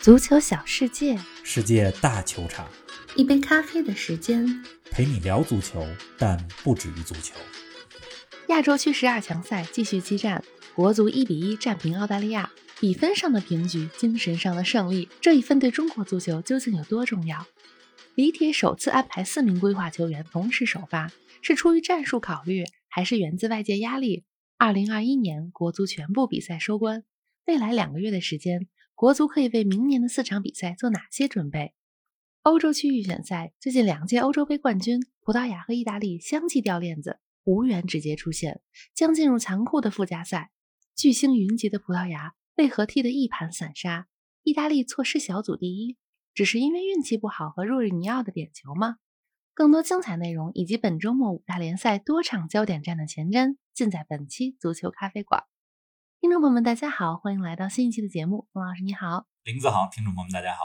足球小世界，世界大球场，一杯咖啡的时间，陪你聊足球，但不止于足球。亚洲区十二强赛继续激战，国足一比一战平澳大利亚，比分上的平局，精神上的胜利，这一分对中国足球究竟有多重要？李铁首次安排四名规划球员同时首发，是出于战术考虑，还是源自外界压力？二零二一年国足全部比赛收官，未来两个月的时间。国足可以为明年的四场比赛做哪些准备？欧洲区预选赛最近两届欧洲杯冠军葡萄牙和意大利相继掉链子，无缘直接出线，将进入残酷的附加赛。巨星云集的葡萄牙为何踢得一盘散沙？意大利错失小组第一，只是因为运气不好和若日尼奥的点球吗？更多精彩内容以及本周末五大联赛多场焦点战的前瞻，尽在本期足球咖啡馆。听众朋友们，大家好，欢迎来到新一期的节目。冯老师你好，林子豪，听众朋友们大家好。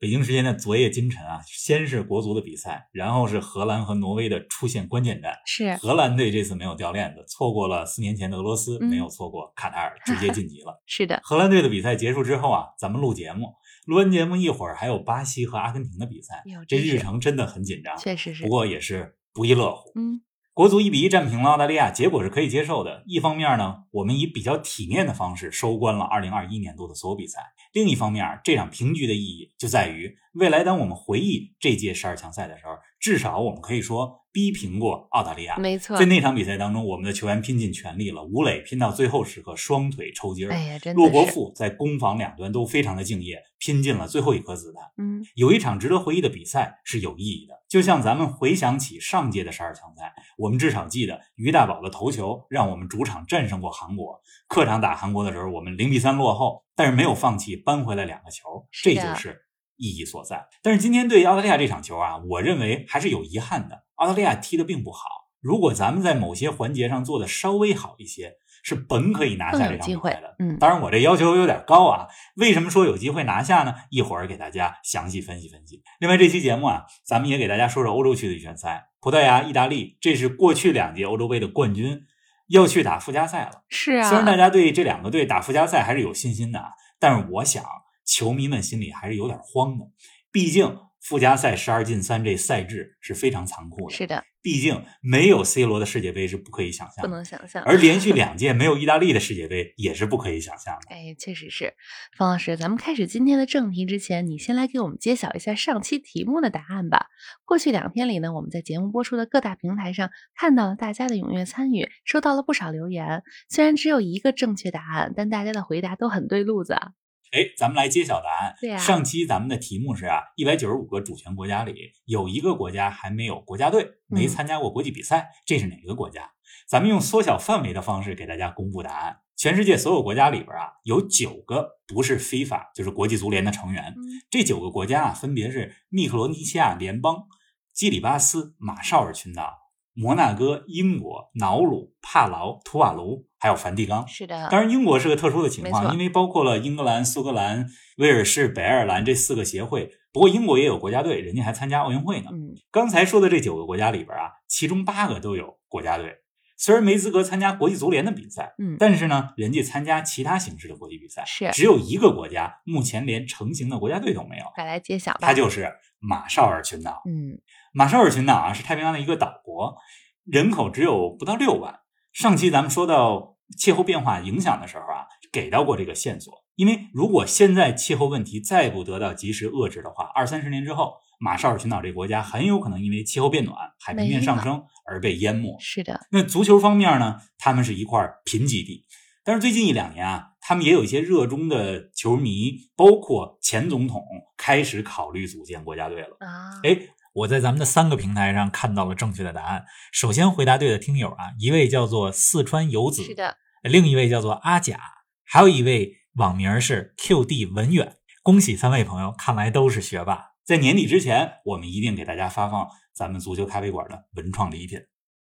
北京时间的昨夜今晨啊，先是国足的比赛，然后是荷兰和挪威的出线关键战。是荷兰队这次没有掉链子，错过了四年前的俄罗斯，没有错过卡塔尔，直接晋级了。是的，荷兰队的比赛结束之后啊，咱们录节目，录完节目一会儿还有巴西和阿根廷的比赛，这日程真的很紧张。确实是，不过也是不亦乐乎。嗯。国足一比一战平了澳大利亚，结果是可以接受的。一方面呢，我们以比较体面的方式收官了二零二一年度的所有比赛；另一方面，这场平局的意义就在于，未来当我们回忆这届十二强赛的时候，至少我们可以说。逼平过澳大利亚，没错，在那场比赛当中，我们的球员拼尽全力了。吴磊拼到最后时刻，双腿抽筋儿。哎呀，真的。骆国富在攻防两端都非常的敬业，拼尽了最后一颗子弹。嗯，有一场值得回忆的比赛是有意义的，就像咱们回想起上届的十二强赛，我们至少记得于大宝的头球让我们主场战胜过韩国。客场打韩国的时候，我们零比三落后，但是没有放弃，扳回来两个球，这就是。意义所在，但是今天对澳大利亚这场球啊，我认为还是有遗憾的。澳大利亚踢得并不好，如果咱们在某些环节上做的稍微好一些，是本可以拿下这场比赛的。嗯，当然我这要求有点高啊。为什么说有机会拿下呢？一会儿给大家详细分析分析。另外这期节目啊，咱们也给大家说说欧洲区的预选赛，葡萄牙、意大利，这是过去两届欧洲杯的冠军，要去打附加赛了。是啊，虽然大家对这两个队打附加赛还是有信心的，但是我想。球迷们心里还是有点慌的，毕竟附加赛十二进三这赛制是非常残酷的。是的，毕竟没有 C 罗的世界杯是不可以想象，不能想象。而连续两届没有意大利的世界杯也是不可以想象的。哎，确实是。方老师，咱们开始今天的正题之前，你先来给我们揭晓一下上期题目的答案吧。过去两天里呢，我们在节目播出的各大平台上看到了大家的踊跃参与，收到了不少留言。虽然只有一个正确答案，但大家的回答都很对路子啊。哎，咱们来揭晓答案。对呀，上期咱们的题目是啊，一百九十五个主权国家里有一个国家还没有国家队，没参加过国际比赛，这是哪个国家？咱们用缩小范围的方式给大家公布答案。全世界所有国家里边啊，有九个不是非法，就是国际足联的成员。这九个国家啊，分别是密克罗尼西亚联邦、基里巴斯、马绍尔群岛。摩纳哥、英国、瑙鲁、帕劳、图瓦卢，还有梵蒂冈。是的，当然英国是个特殊的情况，因为包括了英格兰、苏格兰、威尔士、北爱尔兰这四个协会。不过英国也有国家队，人家还参加奥运会呢。嗯，刚才说的这九个国家里边啊，其中八个都有国家队，虽然没资格参加国际足联的比赛，嗯，但是呢，人家参加其他形式的国际比赛。是，只有一个国家目前连成型的国家队都没有。快来揭晓吧，它就是马绍尔群岛。嗯。马绍尔群岛啊，是太平洋的一个岛国，人口只有不到六万。上期咱们说到气候变化影响的时候啊，给到过这个线索。因为如果现在气候问题再不得到及时遏制的话，二三十年之后，马绍尔群岛这国家很有可能因为气候变暖、海平面上升而被淹没。是的。那足球方面呢，他们是一块贫瘠地，但是最近一两年啊，他们也有一些热衷的球迷，包括前总统开始考虑组建国家队了啊。哎。我在咱们的三个平台上看到了正确的答案。首先回答对的听友啊，一位叫做四川游子，是的，另一位叫做阿甲，还有一位网名是 QD 文远。恭喜三位朋友，看来都是学霸。在年底之前，我们一定给大家发放咱们足球咖啡馆的文创礼品。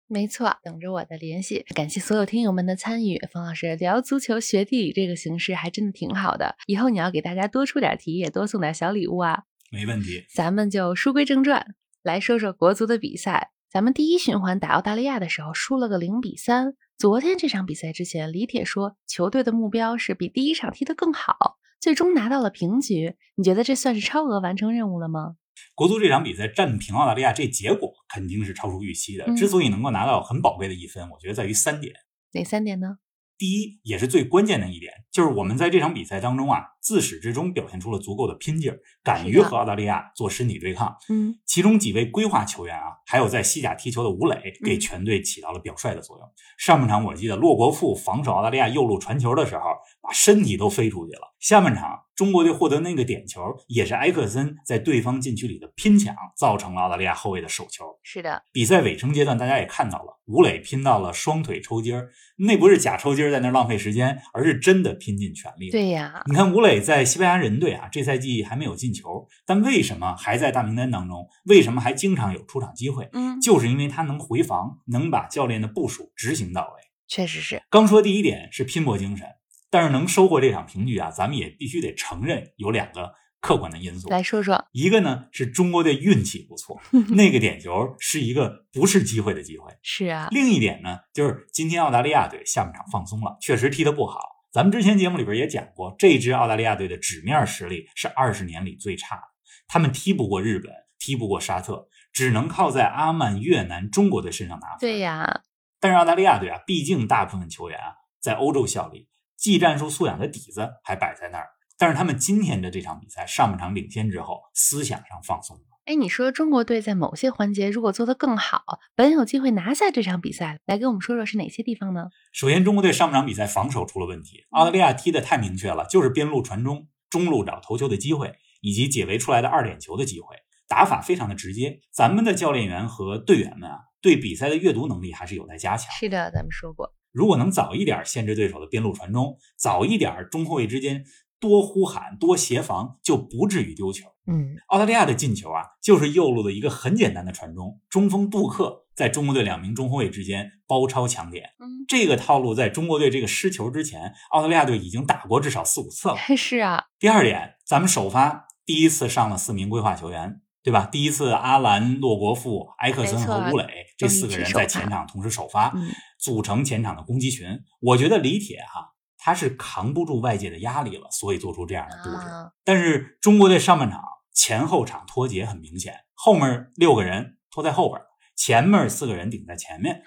没错，等着我的联系。感谢所有听友们的参与。冯老师聊足球学地理这个形式还真的挺好的，以后你要给大家多出点题，也多送点小礼物啊。没问题，咱们就书归正传。来说说国足的比赛，咱们第一循环打澳大利亚的时候输了个零比三。昨天这场比赛之前，李铁说球队的目标是比第一场踢得更好，最终拿到了平局。你觉得这算是超额完成任务了吗？国足这场比赛战平澳大利亚，这结果肯定是超出预期的。嗯之所以能够拿到很宝贵的一分，我觉得在于三点。哪三点呢？第一，也是最关键的一点，就是我们在这场比赛当中啊，自始至终表现出了足够的拼劲儿，敢于和澳大利亚做身体对抗。嗯，其中几位规划球员啊，还有在西甲踢球的吴磊，给嗯全队起到了表率的作用。上半场我记得骆国富防守澳大利亚右路传球的时候，把身体都飞出去了。下半场中国队获得那个点球，也是埃克森在对方禁区里的拼抢，造成了澳大利亚后卫的手球。是的，比赛尾声阶段，大家也看到了，吴磊拼到了双腿抽筋儿，那不是假抽筋儿在那儿浪费时间，而是真的拼尽全力。对呀，你看吴磊在西班牙人队啊，这赛季还没有进球，但为什么还在大名单当中？为什么还经常有出场机会？嗯，就是因为他能回防，能把教练的部署执行到位。确实是，刚说第一点是拼搏精神，但是能收获这场平局啊，咱们也必须得承认有两个客观的因素。来说说，一个呢是中国队运气不错，那个点球是一个不是机会的机会。是啊，另一点呢，就是今天澳大利亚队下半场放松了，确实踢得不好。咱们之前节目里边也讲过，这支澳大利亚队的纸面实力是二十年里最差的，他们踢不过日本，踢不过沙特，只能靠在阿曼、越南、中国队身上拿分。对呀，但是澳大利亚队啊，毕竟大部分球员啊在欧洲效力，技战术素养的底子还摆在那儿。但是他们今天的这场比赛上半场领先之后，思想上放松了。哎，你说中国队在某些环节如果做得更好，本有机会拿下这场比赛，来给我们说说是哪些地方呢？首先，中国队上半场比赛防守出了问题，澳大利亚踢得太明确了，就是边路传中，中路找头球的机会，以及解围出来的二点球的机会，打法非常的直接。咱们的教练员和队员们啊，对比赛的阅读能力还是有待加强。是的，咱们说过，如果能早一点限制对手的边路传中，早一点中后卫之间多呼喊、多协防，就不至于丢球。嗯，澳大利亚的进球啊，就是右路的一个很简单的传中，中锋杜克在中国队两名中后卫之间包抄抢点。嗯，这个套路在中国队这个失球之前，澳大利亚队已经打过至少四五次了。是啊，第二点，咱们首发第一次上了四名规划球员，对吧？第一次阿兰、洛国富、埃克森和吴磊这四个人在前场同时首发，嗯，组成前场的攻击群。我觉得李铁哈、他是扛不住外界的压力了，所以做出这样的布置。啊，但是中国队上半场前后场脱节很明显，后面六个人拖在后边，前面四个人顶在前面，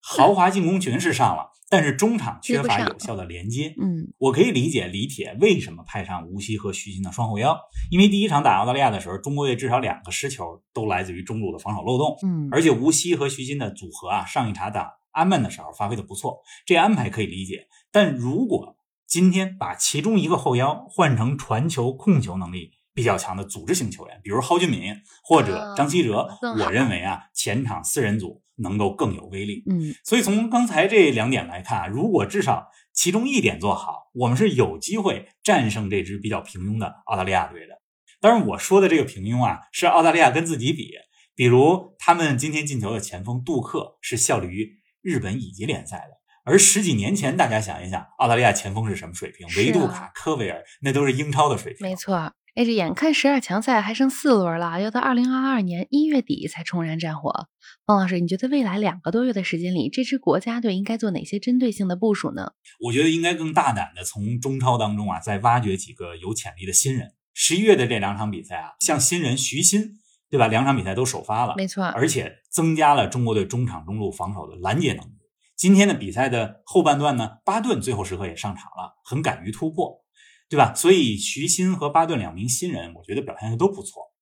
豪华进攻群是上了，但是中场缺乏有效的连接。嗯，我可以理解李铁为什么派上吴曦和徐新的双后腰，因为第一场打澳大利亚的时候，中国队至少两个失球都来自于中路的防守漏洞，嗯，而且吴曦和徐新的组合啊，上一场打阿曼的时候发挥的不错，这安排可以理解。但如果今天把其中一个后腰换成传球控球能力比较强的组织型球员，比如蒿俊闵或者啊张稀哲，我认为啊，前场四人组能够更有威力。嗯，所以从刚才这两点来看啊，如果至少其中一点做好，我们是有机会战胜这支比较平庸的澳大利亚队的。当然，我说的这个平庸啊，是澳大利亚跟自己比。比如他们今天进球的前锋杜克是效力于日本乙级联赛的，而十几年前大家想一想，澳大利亚前锋是什么水平？维杜卡、科维尔那都是英超的水平。没错。哎，这眼看十二强赛还剩四轮了，要到二零二二年一月底才重燃战火。方老师，你觉得未来两个多月的时间里，这支国家队应该做哪些针对性的部署呢？我觉得应该更大胆的从中超当中啊，再挖掘几个有潜力的新人。十一月的这两场比赛啊，像新人徐新，对吧？两场比赛都首发了，没错，而且增加了中国队中场中路防守的拦截能力。今天的比赛的后半段呢，巴顿最后时刻也上场了，很敢于突破，对吧？所以徐新和巴顿两名新人，我觉得表现的都不错。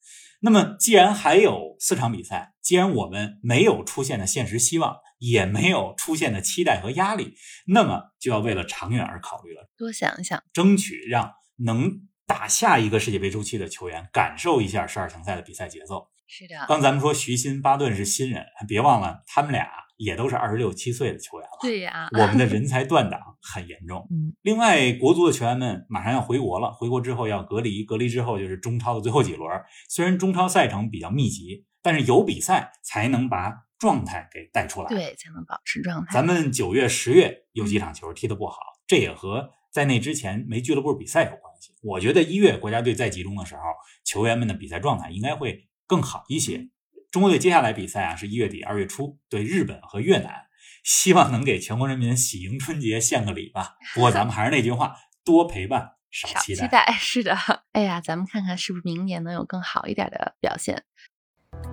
那么，既然还有四场比赛，既然我们没有出现的现实希望，也没有出现的期待和压力，那么就要为了长远而考虑了。多想一想。争取让能打下一个世界杯周期的球员感受一下十二强赛的比赛节奏。是的，刚咱们说徐新、巴顿是新人，别忘了他们俩也都是二十六七岁的球员了。对呀、我们的人才断档很严重。嗯，另外，国足的球员们马上要回国了，回国之后要隔离，隔离之后就是中超的最后几轮。虽然中超赛程比较密集，但是有比赛才能把状态给带出来。对，才能保持状态。咱们九月、十月有几场球踢得不好，这也和在那之前没俱乐部比赛有关系。我觉得一月国家队再集中的时候，球员们的比赛状态应该会更好一些。中国队接下来比赛啊，是一月底、二月初对日本和越南，希望能给全国人民喜迎春节献个礼吧。不过咱们还是那句话，多陪伴，少少期待。是的，哎呀，咱们看看是不是明年能有更好一点的表现。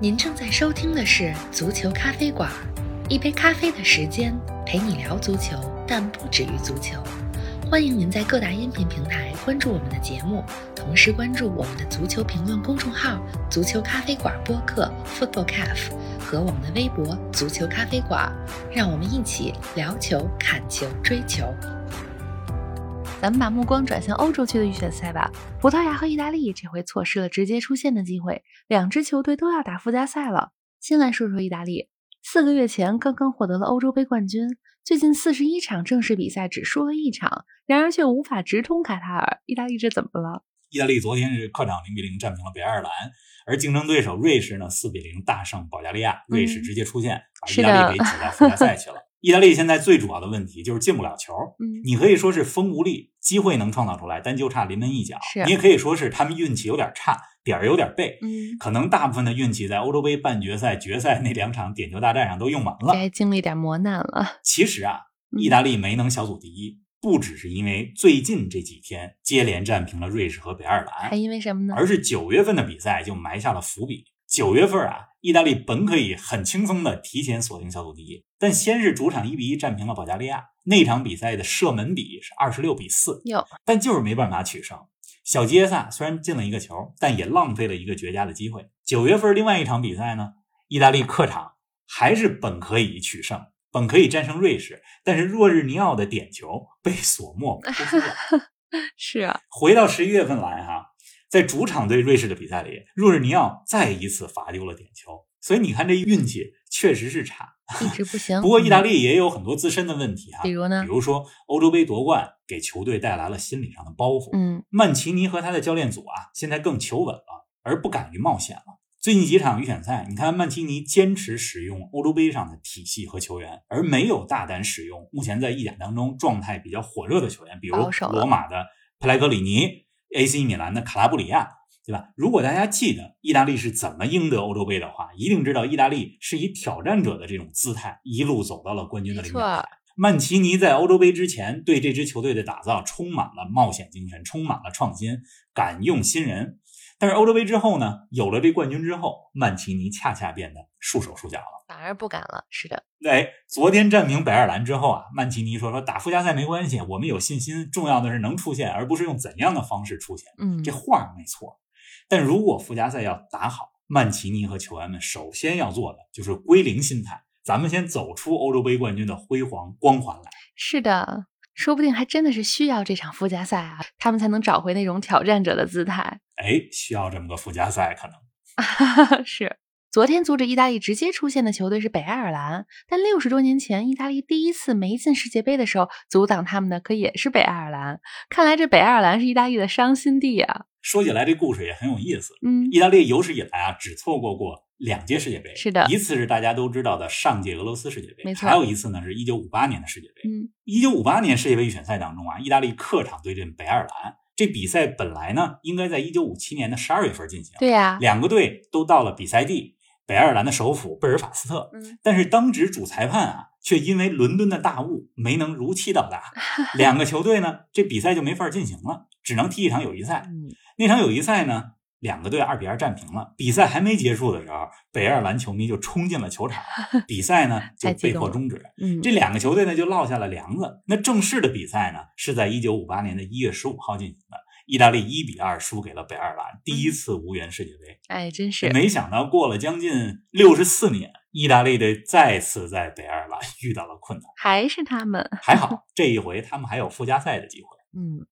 您正在收听的是《足球咖啡馆》，一杯咖啡的时间陪你聊足球，但不止于足球。欢迎您在各大音频平台关注我们的节目，同时关注我们的足球评论公众号“足球咖啡馆播客 ”（Football Cafe） 和我们的微博“足球咖啡馆”，让我们一起聊球、看球、追球。咱们把目光转向欧洲区的预选赛吧。葡萄牙和意大利这回错失了直接出线的机会，两支球队都要打附加赛了。先来说说意大利，四个月前刚刚获得了欧洲杯冠军，最近四十一场正式比赛只输了一场，然而却无法直通卡塔尔。意大利这怎么了？意大利昨天是客场零比零战平了北爱尔兰，而竞争对手瑞士呢四比零大胜保加利亚，瑞士直接出线，把意大利给挤到附加赛去了。意大利现在最主要的问题就是进不了球，嗯，你可以说是风无力，机会能创造出来，但就差临门一脚。是你也可以说是他们运气有点差，点儿有点背。嗯，可能大部分的运气在欧洲杯半决赛、决赛那两场点球大战上都用完了。该经历点磨难了。其实啊，嗯意大利没能小组第一，不只是因为最近这几天接连战平了瑞士和北爱尔兰还兰，因为什么呢？而是九月份的比赛就埋下了伏笔。九月份啊，意大利本可以很轻松的提前锁定小组第一，但先是主场一比一战平了保加利亚，那场比赛的射门比是二十六比四，哟，但就是没办法取胜。小杰萨虽然进了一个球，但也浪费了一个绝佳的机会。九月份另外一场比赛呢，意大利客场还是本可以取胜，本可以战胜瑞士，但是若日尼奥的点球被索莫扑出了。是啊，回到十一月份来哈，在主场对瑞士的比赛里，若日尼奥再一次罚丢了点球，所以你看这运气确实是差。一直不行。不过意大嗯利也有很多自身的问题哈，比如呢比如说欧洲杯夺冠给球队带来了心理上的包袱。嗯，曼奇尼和他的教练组啊，现在更求稳了，而不敢于冒险了。最近几场预选赛，你看曼奇尼坚持使用欧洲杯上的体系和球员，而没有大胆使用目前在意甲当中状态比较火热的球员，比如罗马的佩莱格里尼、AC 米兰的卡拉布里亚，对吧？如果大家记得意大利是怎么赢得欧洲杯的话，一定知道意大利是以挑战者的这种姿态一路走到了冠军的领奖台。曼奇尼在欧洲杯之前对这支球队的打造充满了冒险精神，充满了创新，敢用新人。但是欧洲杯之后呢，有了这冠军之后，曼奇尼恰恰变得束手束脚了。反而不敢了。是的，哎，昨天战平北爱尔兰之后啊，曼奇尼说说打附加赛没关系，我们有信心，重要的是能出现，而不是用怎样的方式出现。嗯，这话没错，但如果附加赛要打好，曼奇尼和球员们首先要做的就是归零心态，咱们先走出欧洲杯冠军的辉煌光环来。是的，说不定还真的是需要这场附加赛啊，他们才能找回那种挑战者的姿态。哎，需要这么个附加赛，可能 是。昨天阻止意大利直接出线的球队是北爱尔兰，但六十多年前意大利第一次没进世界杯的时候，阻挡他们的可也是北爱尔兰。看来这北爱尔兰是意大利的伤心地啊。说起来这故事也很有意思。嗯，意大利有史以来啊，只错过过两届世界杯，是的一次是大家都知道的上届俄罗斯世界杯，没错还有一次呢是一九五八年的世界杯。嗯，一九五八年世界杯预选赛当中啊，意大利客场对阵北爱尔兰，这比赛本来呢应该在一九五七年的十二月份进行，对呀、两个队都到了比赛地北爱尔兰的首府贝尔法斯特，嗯，但是当值主裁判啊却因为伦敦的大雾没能如期到达，两个球队呢这比赛就没法进行了，只能踢一场友谊赛。嗯，那场友谊赛呢，两个队二比二战平了。比赛还没结束的时候，北爱尔兰球迷就冲进了球场，比赛呢 就被迫终止。嗯，这两个球队呢就落下了梁子。那正式的比赛呢是在一九五八年的一月十五号进行的，意大利一比二输给了北爱尔兰，第一次无缘世界杯。哎，真是没想到过了将近六十四年，意大利队再次在北爱尔兰 遇到了困难。还是他们。还好这一回他们还有附加赛的机会。嗯，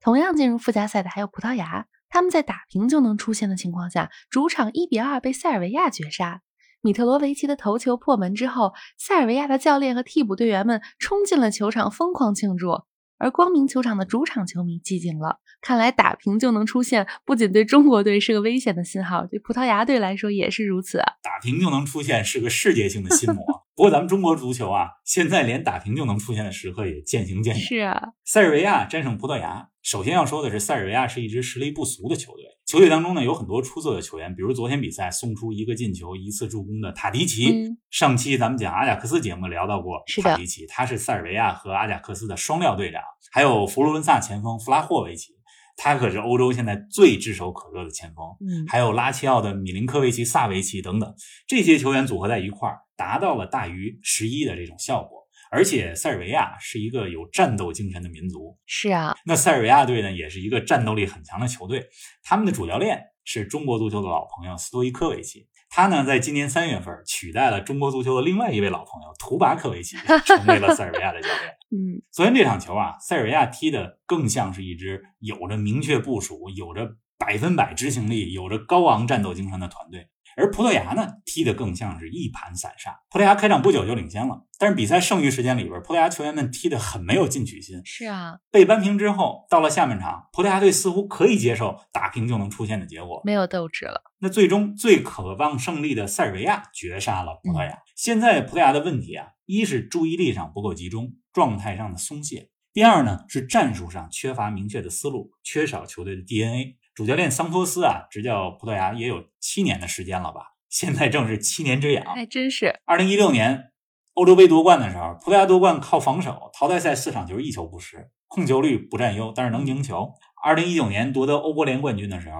同样进入附加赛的还有葡萄牙，他们在打平就能出线的情况下，主场一比二被塞尔维亚绝杀。米特罗维奇的头球破门之后，塞尔维亚的教练和替补队员们冲进了球场，疯狂庆祝。而光明球场的主场球迷寂静了。看来打平就能出线，不仅对中国队是个危险的信号，对葡萄牙队来说也是如此啊。打平就能出现是个世界性的心魔。不过咱们中国足球啊，现在连打平就能出现的时刻也渐行渐远。是啊，塞尔维亚战胜葡萄牙，首先要说的是，塞尔维亚是一支实力不俗的球队。球队当中呢有很多出色的球员，比如昨天比赛送出一个进球、一次助攻的塔迪奇。嗯上期咱们讲阿贾克斯节目聊到过塔迪奇，他是塞尔维亚和阿贾克斯的双料队长，还有佛罗伦萨前锋弗拉霍维奇。他可是欧洲现在最炙手可热的前锋。嗯，还有拉齐奥的米林科维奇、萨维奇等等这些球员组合在一块儿，达到了大于十一的这种效果。而且塞尔维亚是一个有战斗精神的民族，是啊，那塞尔维亚队呢，也是一个战斗力很强的球队。他们的主教练是中国足球的老朋友斯托伊科维奇，他呢在今年三月份取代了中国足球的另外一位老朋友图巴科维奇，成为了塞尔维亚的教练。嗯，昨天这场球啊，塞尔维亚踢的更像是一支有着明确部署、有着百分百执行力、有着高昂战斗精神的团队。而葡萄牙呢，踢得更像是一盘散沙。葡萄牙开场不久就领先了，但是比赛剩余时间里边，葡萄牙球员们踢得很没有进取心。是啊，被扳平之后，到了下半场，葡萄牙队似乎可以接受打平就能出现的结果，没有斗志了。那最终最渴望胜利的塞尔维亚绝杀了葡萄牙。现在葡萄牙的问题啊，一是注意力上不够集中，状态上的松懈；第二呢，是战术上缺乏明确的思路，缺少球队的 DNA。主教练桑托斯啊，执教葡萄牙也有七年的时间了吧？现在正是七年之痒。还真是。二零一六年欧洲杯夺冠的时候，葡萄牙夺冠靠防守，淘汰赛四场球一球不失，控球率不占优，但是能赢球。二零一九年夺得欧国联冠军的时候，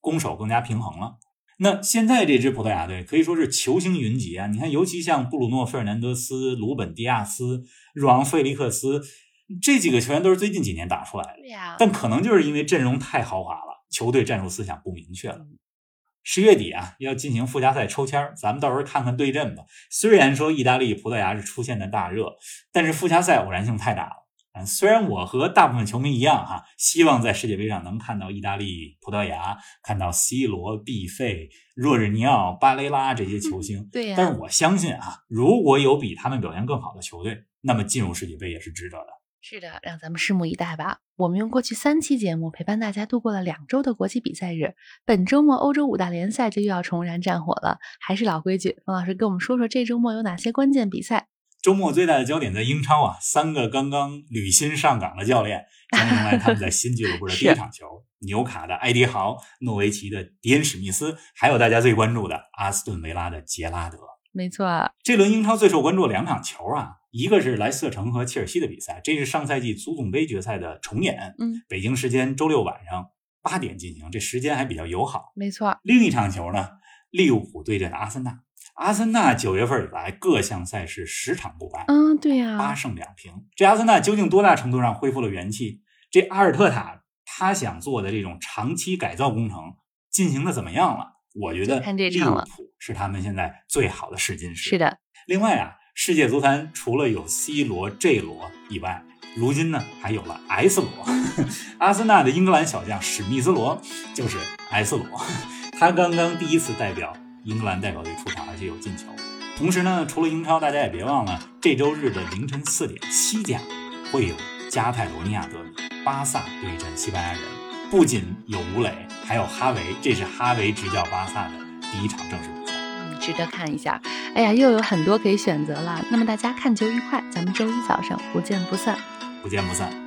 攻守更加平衡了。那现在这支葡萄牙队可以说是球星云集啊！你看，尤其像布鲁诺·费尔南德斯、鲁本·迪亚斯、若昂·费利克斯这几个球员，都是最近几年打出来的。对呀，但可能就是因为阵容太豪华了。球队战术思想不明确了。十月底啊，要进行附加赛抽签咱们到时候看看对阵吧。虽然说意大利、葡萄牙是出现的大热，但是附加赛偶然性太大了。嗯，虽然我和大部分球迷一样哈，希望在世界杯上能看到意大利、葡萄牙，看到 C 罗、毕费、若日尼奥、巴雷拉这些球星。对呀。但是我相信啊，如果有比他们表现更好的球队，那么进入世界杯也是值得的。是的，让咱们拭目以待吧。我们用过去三期节目陪伴大家度过了两周的国际比赛日，本周末欧洲五大联赛就又要重燃战火了。还是老规矩，冯老师跟我们说说这周末有哪些关键比赛？周末最大的焦点在英超啊，三个刚刚履新上岗的教练将迎来他们在新俱乐部的第一 场球。纽卡的埃迪豪，诺维奇的迪恩史密斯，还有大家最关注的阿斯顿维拉的杰拉德。没错，这轮英超最受关注的两场球啊。一个是莱斯特城和切尔西的比赛，这是上赛季足总杯决赛的重演。嗯，北京时间周六晚上八点进行，这时间还比较友好。没错。另一场球呢，利物浦对阵阿森纳。阿森纳九月份以来各项赛事十场不败。嗯，对呀，八胜两平。这阿森纳究竟多大程度上恢复了元气？这阿尔特塔他想做的这种长期改造工程进行的怎么样了？我觉得利物浦是他们现在最好的试金石。是的。另外啊。世界足坛除了有 C 罗、J 罗以外，如今呢还有了 S 罗。阿森纳的英格兰小将史密斯罗就是 S 罗，他刚刚第一次代表英格兰代表队出场，而且有进球。同时呢，除了英超，大家也别忘了这周日的凌晨四点，西甲会有加泰罗尼亚德比，巴萨对阵西班牙人。不仅有吴磊，还有哈维，这是哈维执教巴萨的第一场正式。值得看一下，哎呀，又有很多可以选择了。那么大家看球愉快，咱们周一早上不见不散，不见不散。